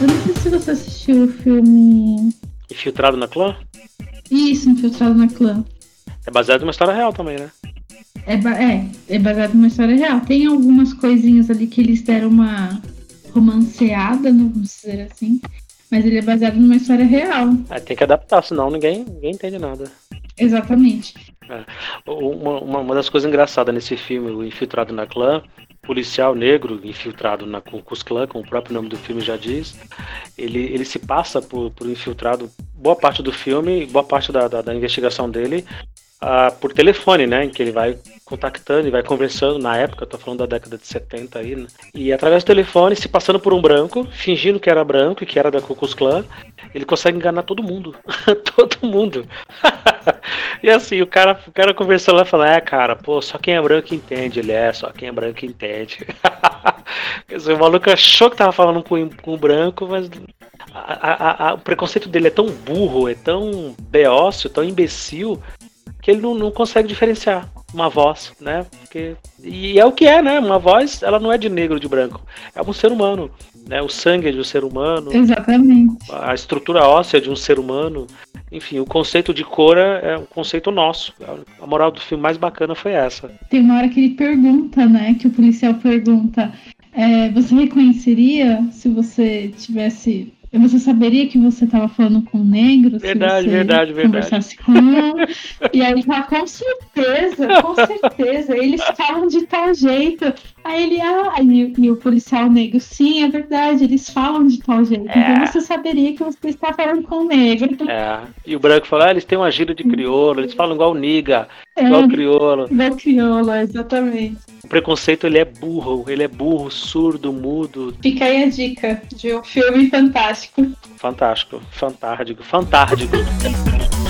Eu não sei se você assistiu o filme. Infiltrado na clã? Isso, Infiltrado na Clã. É baseado numa história real também, né? É, é, é baseado numa história real. Tem algumas coisinhas ali que eles deram uma romanceada, não vamos dizer assim. Mas ele é baseado numa história real. Aí tem que adaptar, senão ninguém, ninguém entende nada. Exatamente. Uma, uma, uma das coisas engraçadas nesse filme, o Infiltrado na Clã, policial negro infiltrado na Ku Klux Klan, como o próprio nome do filme já diz, ele, ele se passa por, por infiltrado boa parte do filme, boa parte da, da, da investigação dele, ah, por telefone, né? Em que ele vai contactando e vai conversando na época, tô falando da década de 70 aí, né? E através do telefone, se passando por um branco, fingindo que era branco e que era da Ku Klux Klan, ele consegue enganar todo mundo. todo mundo. e assim, o cara, o cara conversando lá fala, é cara, pô, só quem é branco entende, ele é, só quem é branco entende. Quer dizer, o maluco achou que tava falando com, com o branco, mas a- a- a- o preconceito dele é tão burro, é tão beócio, tão imbecil, que ele não, não consegue diferenciar uma voz, né? Porque, e é o que é, né? Uma voz, ela não é de negro ou de branco, é um ser humano, né? O sangue é de um ser humano, Exatamente. a estrutura óssea de um ser humano, enfim, o conceito de cor é é um conceito nosso. A moral do filme mais bacana foi essa. Tem uma hora que ele pergunta, né? Que o policial pergunta: é, Você reconheceria se você tivesse. Você saberia que você estava falando com um negro? Verdade, se você verdade, verdade. Conversasse com um. E aí ele fala: Com certeza, com certeza. Eles falam de tal jeito. Aí ele, ah, e, e o policial negro, sim, é verdade, eles falam de tal jeito. É. Então você saberia que você está falando com um negro. É. E o branco falou: ah, eles têm uma gíria de crioulo, eles falam igual niga, É, igual crioulo. da crioula, exatamente. Preconceito ele é burro, ele é burro, surdo, mudo, Fica aí a dica de um filme fantástico. fantástico, fantástico, fantástico.